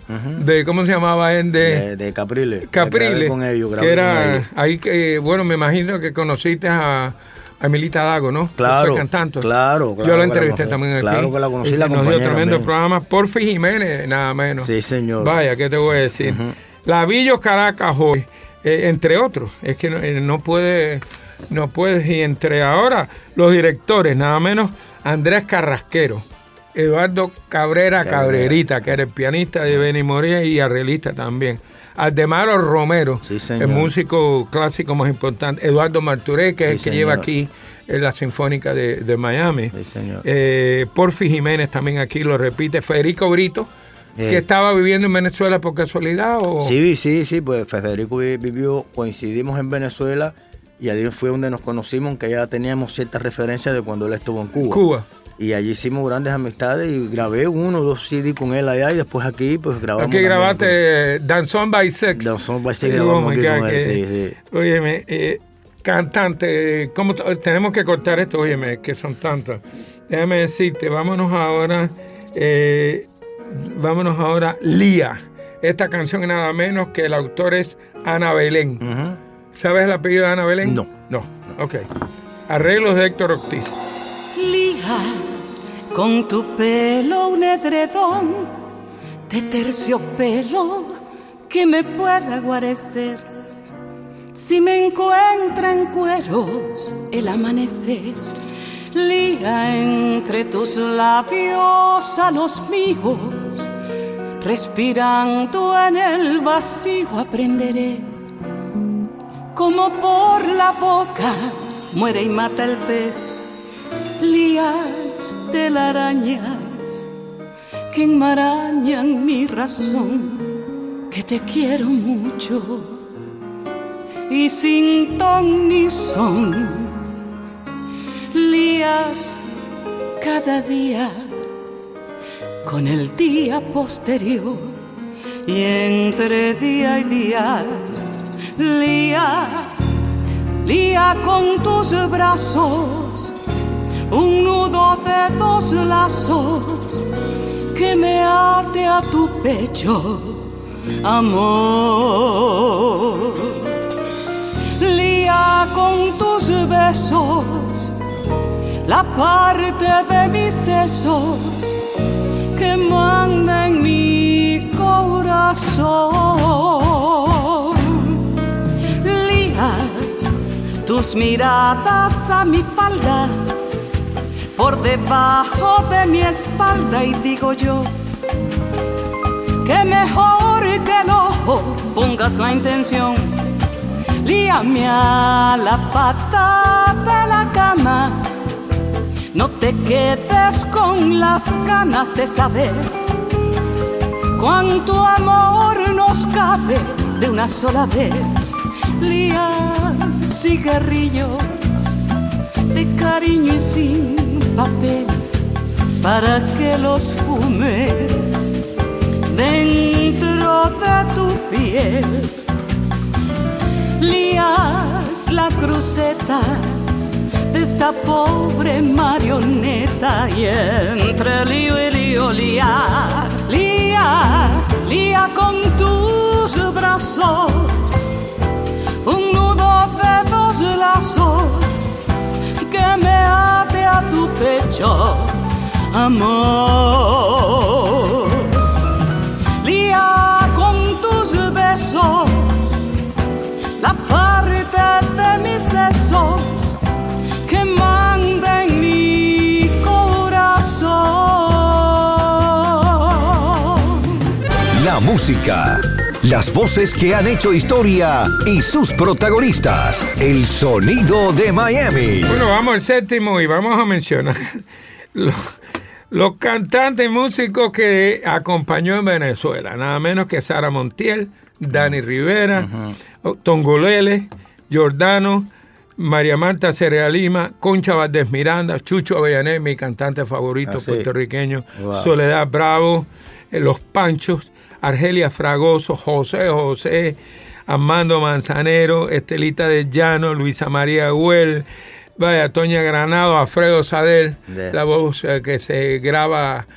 de, ¿cómo se llamaba él? De, De, de Capriles. Capriles, con ellos, que era con ellos. ahí que, bueno, me imagino que conociste a, a Emilita Dago, ¿no? Claro, fue cantante. claro, claro Yo la entrevisté también aquí. Claro que la conocí, Y la Nos dio tremendo programa. Porfi Jiménez, nada menos. Sí, señor. Vaya, ¿qué te voy a decir? La Villos Caracas hoy, eh, entre otros. Es que no, eh, no puede, no puedes. Y entre ahora, los directores, nada menos Andrés Carrasquero, Eduardo Cabrera Cabrera. Cabrerita, que era el pianista de Benny Moria y arreglista también. Aldemaro Romero, Sí, el músico clásico más importante. Eduardo Marturé, que es el que lleva aquí en la Sinfónica de, de Miami. Sí, señor. Eh, Porfi Jiménez también aquí lo repite. Federico Brito, Eh. que estaba viviendo en Venezuela por casualidad. O... Sí, sí, sí, pues Federico vi- vivió, coincidimos en Venezuela y allí fue donde nos conocimos, que ya teníamos ciertas referencias de cuando él estuvo en Cuba. Cuba. Y allí hicimos grandes amistades y grabé uno o dos CD con él allá y después aquí pues grabamos. Aquí grabaste con- eh, Danzón by Sex. Danzón by Sex grabamos oh aquí God, con él, que- sí, sí. Óyeme, eh, cantante, ¿cómo tenemos que cortar esto? Óyeme, que son tantos. Déjame decirte, vámonos ahora, eh, vámonos ahora, Lía. Esta canción es nada menos que el autor es Ana Belén. ¿Sabes el apellido de Ana Belén? No. No, ok. Arreglos de Héctor Ortiz. Con tu pelo un edredón de terciopelo que me pueda guarecer. Si me encuentra en cueros el amanecer, liga entre tus labios a los míos, respirando en el vacío aprenderé como por la boca muere y mata el pez, lías telarañas que enmarañan mi razón, que te quiero mucho. Y sin ton ni son, lías cada día con el día posterior. Y entre día y día lía, lía con tus brazos un nudo de dos lazos que me ate a tu pecho, amor. Lía con tus besos la parte de mis sesos que manda en mi corazón. Lías tus miradas a mi falda, por debajo de mi espalda y digo yo que mejor que el ojo pongas la intención. Líame a la pata de la cama, no te quedes con las ganas de saber cuánto amor nos cabe de una sola vez. Lía cigarrillos de cariño y sin papel. para que los fumes dentro de tu piel. Lías la cruceta de esta pobre marioneta y entre lío y lío lía, lía, lía con tus brazos un nudo de dos lazos que me ate a tu pecho, amor. Lía con tus besos la parte de mis sesos que manda en mi corazón. La música, las voces que han hecho historia y sus protagonistas. El sonido de Miami. Bueno, vamos al séptimo y vamos a mencionar los, los cantantes y músicos que acompañó en Venezuela. Nada menos que Sara Montiel, Dani Rivera, Tongolele, Giordano, María Marta Cerea Lima, Concha Valdés Miranda, Chucho Avellané, mi cantante favorito Ah, sí. puertorriqueño, Wow. Soledad Bravo, eh, Los Panchos, Argelia Fragoso, José José, Armando Manzanero, Estelita de Llano, Luisa María Huel, vaya, Toña Granado, Alfredo Sadel, Yeah. la voz eh, que se graba,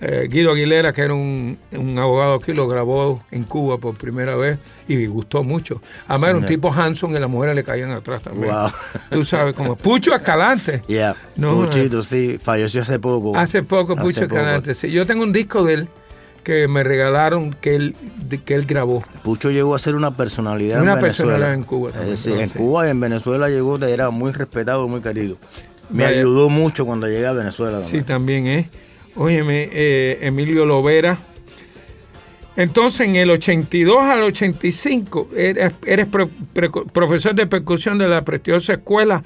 eh, Guido Aguilera, que era un, un abogado aquí, lo grabó en Cuba por primera vez y gustó mucho. Además, era un tipo Hanson y las mujeres le caían atrás también. Wow. Tú sabes, como Pucho Escalante. Ya, No, Puchito, sí, falleció hace poco. Hace poco, Hace Pucho poco. Escalante. Sí, yo tengo un disco de él que me regalaron que él, de- que él grabó. Pucho llegó a ser una personalidad Una en Venezuela. personalidad en Cuba también, Eh, claro, en sí. Cuba y en Venezuela llegó, era muy respetado y muy querido. Me Vaya. ayudó mucho cuando llegué a Venezuela. Sí, también. también es. Óyeme, eh, Emilio Lovera. Entonces, en el 82 al 85, eres, eres pro- pre- profesor de percusión de la prestigiosa escuela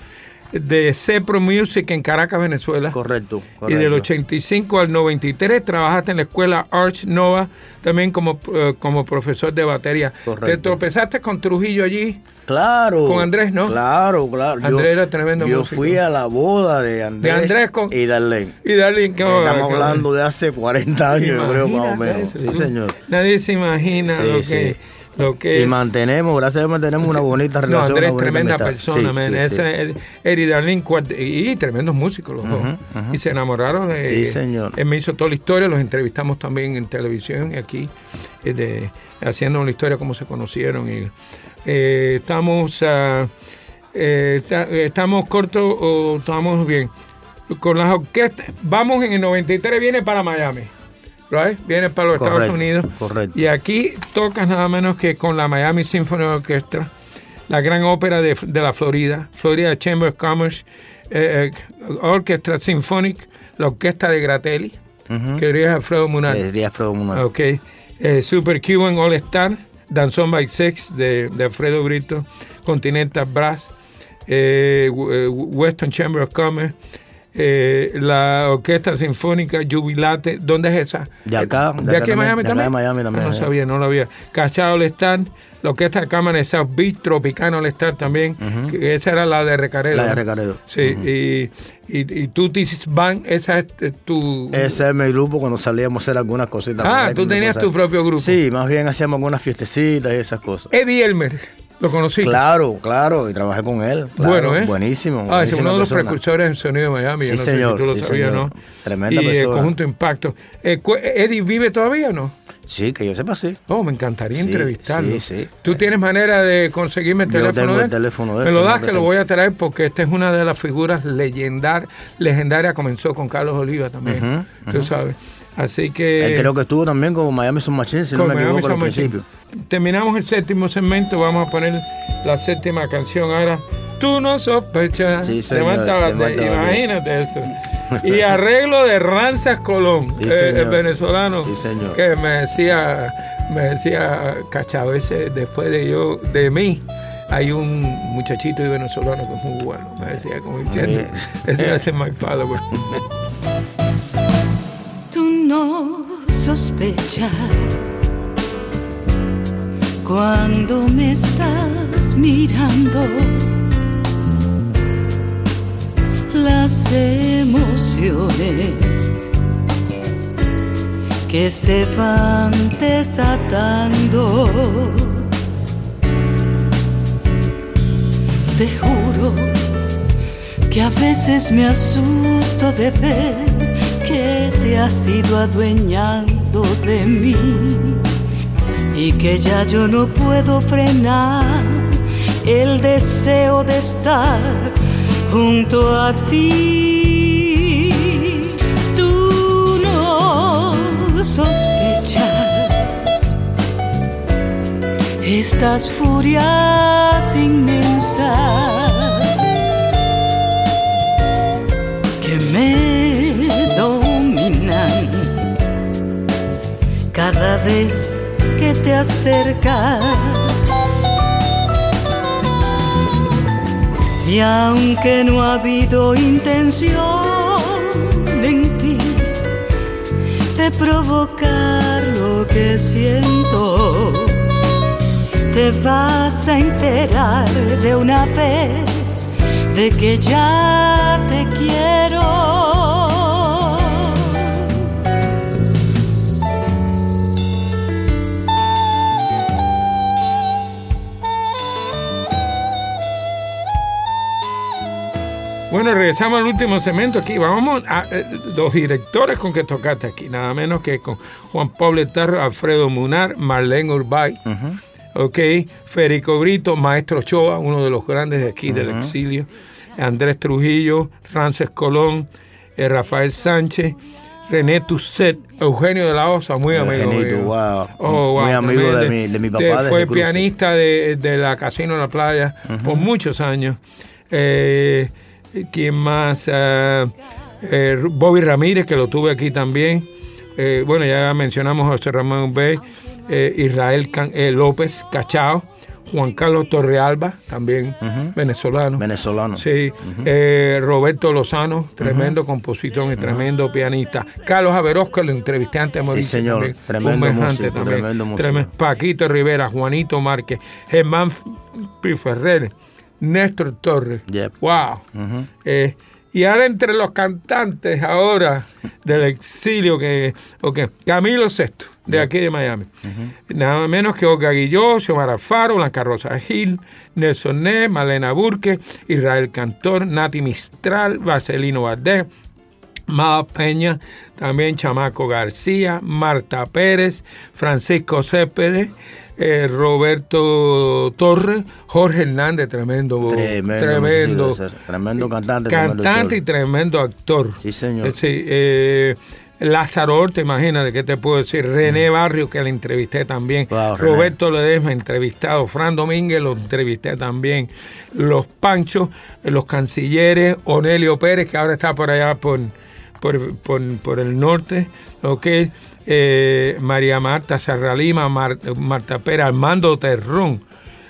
de Cepro Music en Caracas, Venezuela. Correcto, Y del 85 al 93 trabajaste en la escuela Arch Nova, también como, eh, como profesor de batería. Correcto. Te tropezaste con Trujillo allí. Claro. Con Andrés, ¿no? Claro, claro. Yo- Andrés era tremendo Yo músico. fui a la boda de Andrés, Andrés con- y Darlene. Y Darlene, qué Estamos hablando de hace 40 años, yo creo, más o menos. eso, Sí, señor. Nadie se imagina Sí, lo, que, sí. Lo que Y es. mantenemos, gracias a Dios, mantenemos una bonita no, relación. Andrés, una tremenda amistad. persona, Sí, man. sí. Ese, Eri cuad- y tremendos músicos los dos. Y se enamoraron de. Sí, señor. Él me hizo toda la historia, los entrevistamos también en televisión y aquí, eh, de, haciendo la historia, cómo se conocieron. Y, eh, estamos. eh, ta- eh, estamos cortos o estamos bien. Con las orquestas. Vamos en el 93, viene para Miami. Right? Viene para los Estados Unidos. correcto. Y aquí tocas nada menos que con la Miami Symphony Orchestra, la gran ópera de, de la Florida, Florida Chamber of Commerce, eh, eh, Orchestra Symphonic, la orquesta de Gratelli, que dirige Alfredo Munal. Eh, Díaz Fredo Munal. Ok. Eh, Super Cuban All Star, Danzón by Sex de, de Alfredo Brito, Continental Brass, eh, Western Chamber of Commerce, eh, la Orquesta Sinfónica Jubilate. ¿Dónde es esa? De acá, ¿De, de acá aquí Miami también? de Miami también, Ah, no sí. sabía, no lo había. Cachao All Star, la Orquesta de Cámara de South Beach, Tropicano All Star también. que esa era la de Recaredo. La de. Recaredo. Sí, y, y, y Tutis Band, esa es eh, tu... Ese es mi grupo cuando salíamos a hacer algunas cositas. Ah, tú tenías cosas. tu propio grupo. Sí, más bien hacíamos algunas fiestecitas y esas cosas. Eddie Elmer, ¿lo conocí? Claro, claro, y trabajé con él. claro, bueno, ¿eh? Buenísimo. Ah, es uno de los persona. precursores del sonido de Miami. Sí, no sé señor, si tú lo sí, sabías, señor. ¿no? Tremenda y el persona. conjunto Impacto. Eh, cu- ¿Eddie vive todavía o no? Sí, que yo sepa, sí. Oh, me encantaría Sí, entrevistarlo. sí, sí. ¿Tú tienes manera de conseguirme el Yo teléfono tengo de el él? teléfono de él, Me lo das que que lo voy a traer porque esta es una de las figuras legendar, legendarias. Comenzó con Carlos Oliva también, tú sabes. Así que... Él creo que estuvo también con Miami Sun Machine, si no me equivoco, al principio. Terminamos el séptimo segmento, vamos a poner la séptima canción ahora. Tú no sospechas. Sí, señor, Valdés. imagínate eso. Y arreglo de Ranzas Colón, Sí, eh, el venezolano, Sí, señor. que me decía, me decía, cachado, ese después de yo, de mí, hay un muchachito y venezolano que es muy bueno. Me decía, como diciendo, ese es my follower. No sospechas cuando me estás mirando las emociones que se van desatando. Te juro que a veces me asusto de ver que te has ido adueñando de mí y que ya yo no puedo frenar el deseo de estar junto a ti. Tú no sospechas estas furias inmensas que te acercas. Y aunque no ha habido intención en ti de provocar lo que siento, te vas a enterar de una vez de que ya te quiero. Bueno, regresamos al último segmento aquí. Vamos a eh, los directores con que tocaste aquí, nada menos que con Juan Pablo Tarro, Alfredo Munar, Marlene Urbay, ok, Federico Brito, Maestro Ochoa, uno de los grandes de aquí del exilio, Andrés Trujillo, Frances Colón, eh, Rafael Sánchez, René Tusset, Eugenio de la Osa, muy amigo Eugenito, wow. Oh, wow, Muy amigo de mi, de mi papá. De- fue pianista de, de la Casino de la Playa por muchos años. Eh, ¿Quién más? Ah, eh, Bobby Ramírez, que lo tuve aquí también. Eh, bueno, ya mencionamos a José Ramón Bey, eh, Israel Can- López Cachao, Juan Carlos Torrealba, también venezolano. Venezolano. Sí, Roberto Lozano, tremendo compositor y tremendo pianista. Carlos Averos, que lo entrevisté antes morir. señor, también, tremendo músico, tremendo músico. Tremendo. Paquito Rivera, Juanito Márquez, Germán F- Pi Ferrer, Néstor Torres. Yep. Wow. Eh, y ahora entre los cantantes ahora del exilio, que, ok, Camilo Sesto, de aquí de Miami. Nada menos que Olga Guilló, Xiomara Faro, Blanca Rosa Gil, Nelson Ness, Malena Burke, Israel Cantor, Nati Mistral, Vaselino Bardem, Mada Peña, también Chamaco García, Marta Pérez, Francisco Céspedes, eh, Roberto Torres, Jorge Hernández, tremendo, Tremendo, ese, tremendo cantante, tremendo cantante y tremendo actor. Sí, señor. Eh, sí, eh, Lázaro Orte, imagínate, ¿qué te puedo decir? René Barrio, que le entrevisté también. Wow. Roberto Ledesma, entrevistado. Fran Domínguez, lo entrevisté también. Los Panchos, eh, los cancilleres. Onelio Pérez, que ahora está por allá por, por, por- por el norte. ¿ok? Eh, María Marta Serralima, Mar- Marta Pérez, Armando Terrón.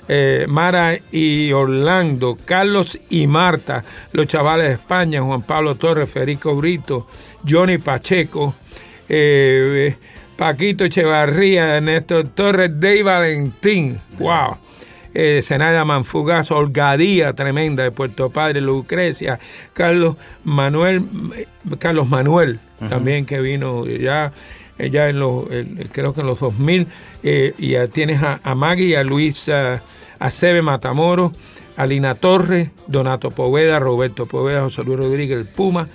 eh, Mara y Orlando, Carlos y Marta, los chavales de España, Juan Pablo Torres, Federico Brito, Johnny Pacheco, eh, Paquito Echevarría, Néstor Torres, Dey Valentín, wow. Eh, Zenaida Manfugaz, Olgadía, tremenda, de Puerto Padre, Lucrecia, Carlos Manuel, eh, Carlos Manuel, también que vino ya, ya en los, creo que en los 2000, eh, y ya tienes a, a Maggie a Luis ah, Acebe Matamoros, a Lina Torres, Donato Poveda, Roberto Poveda, José Luis Rodríguez, el Puma,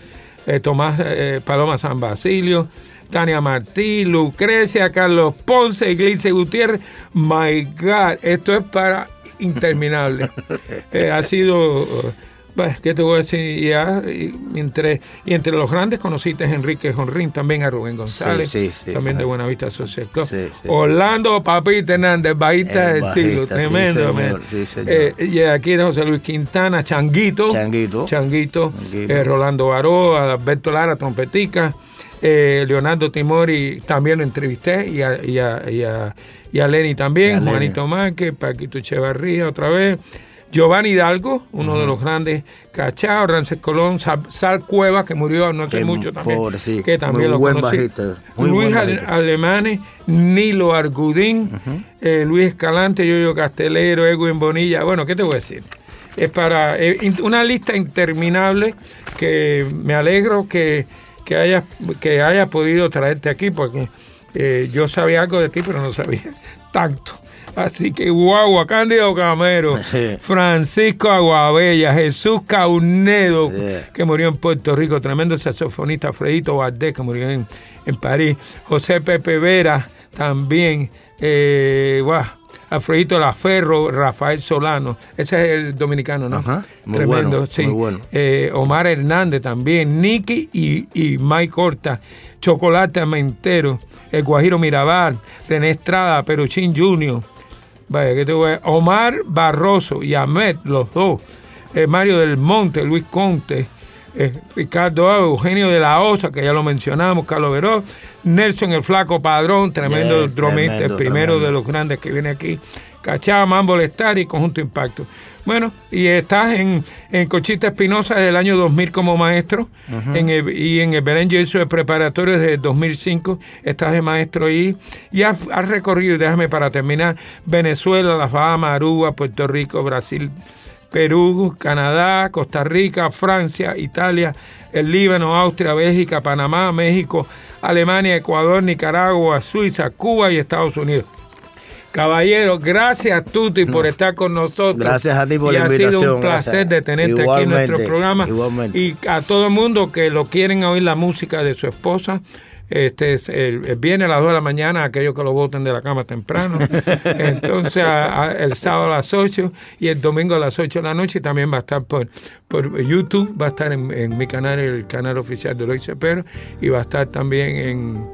eh, Tomás eh, Paloma San Basilio, Tania Martí, Lucrecia, Carlos Ponce, Iglesia Gutiérrez. My God, esto es para interminable. Eh, ha sido, bueno, ¿qué te voy a decir? Y, ya, y entre, y entre los grandes conociste a Enrique Jonrín, también a Rubén González, Sí, sí, sí, también de claro. Buenavista Social Club. Sí, sí. Orlando Papita Hernández, bajista El del siglo, tremendo. señor, señor. Eh, y aquí de José Luis Quintana, Changuito. Changuito. Changuito. Changuito. eh, Rolando Baró, Alberto Lara, trompetica. Eh, Leonardo Timori también lo entrevisté y a, y a, y a- y a Lenny también. Juanito Márquez, Paquito Echevarría otra vez, Giovanni Hidalgo, uno de los grandes cachados, Rances Colón, Sal, Sal Cueva, que murió no hace mucho también, pobre, sí. que también Muy lo buen conocí. bajista, muy Luis buen. Alemanes, Nilo Argudín, eh, Luis Escalante, Yoyo Castelero, Edwin Bonilla. Bueno, ¿qué te voy a decir? Es para eh, una lista interminable que me alegro que, que hayas que haya podido traerte aquí porque Eh, yo sabía algo de ti, pero no sabía tanto. Así que Guagua, Cándido Camero, Francisco Aguabella, Jesús Caunedo, que murió en Puerto Rico, tremendo saxofonista, Fredito Valdés, que murió en, en París, José Pepe Vera, también, eh, Alfredito Laferro, Rafael Solano, ese es el dominicano, ¿no? muy Tremendo, sí. Muy bueno. Eh, Omar Hernández también, Nicky y, y Mike Corta, Chocolate Mentero, el Guajiro Mirabal, René Estrada, Peruchín Jr., Vaya, que te voy a... Omar Barroso y Ahmed, los dos. Eh, Mario del Monte, Luis Conte, eh, Ricardo Eugenio de la Osa, que ya lo mencionamos, Carlos Veró, Nelson el Flaco Padrón, tremendo dromista, el primero de los grandes que viene aquí. Cachá, Mambo Lestar y Conjunto Impacto. Bueno, y estás en, en Cochita Espinosa desde el año 2000 como maestro en y en el Belén de preparatorio desde 2005 estás de maestro ahí y has, recorrido, déjame para terminar, Venezuela, La Fama, Aruba, Puerto Rico, Brasil, Perú, Canadá, Costa Rica, Francia, Italia, el Líbano, Austria, Bélgica, Panamá, México, Alemania, Ecuador, Nicaragua, Suiza, Cuba y Estados Unidos. Caballero, gracias Tuti por estar con nosotros. Gracias a ti por y la invitación. Ha sido un placer de tenerte aquí en nuestro programa. Igualmente. Y a todo el mundo que lo quieren oír la música de su esposa. Este es el, viene a las 2 de la mañana, aquellos que lo voten de la cama temprano. Entonces, el sábado a las 8 y el domingo a las 8 de la noche. Y también va a estar por, por YouTube, va a estar en, mi canal, el canal oficial de Lois Cepero, y va a estar también en,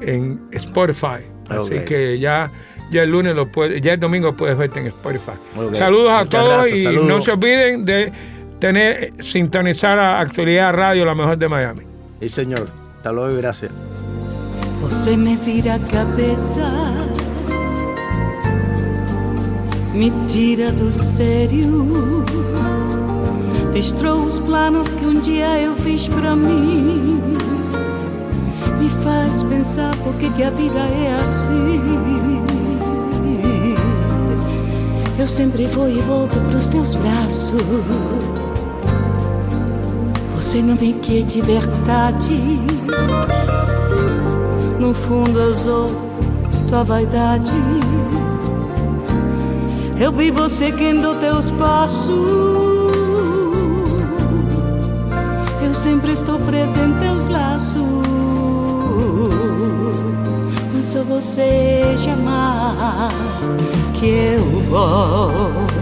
en Spotify. Así que ya ya el lunes lo puede, ya el domingo puedes verte en Spotify. Saludos a todos y no se olviden de tener sintonizar a Actualidad Radio, la mejor de Miami. Sí, señor. Hasta luego y gracias. Você me vira a cabeça, me tira do sério, destrou os planos que um dia eu fiz pra mim. Me faz pensar por que, a vida é assim. Eu sempre vou e volto pros teus braços. Você não me quer de verdade. No fundo eu sou tua vaidade. Eu vi você seguindo teus passos. Eu sempre estou preso em teus laços. Mas só você jamais que eu vou.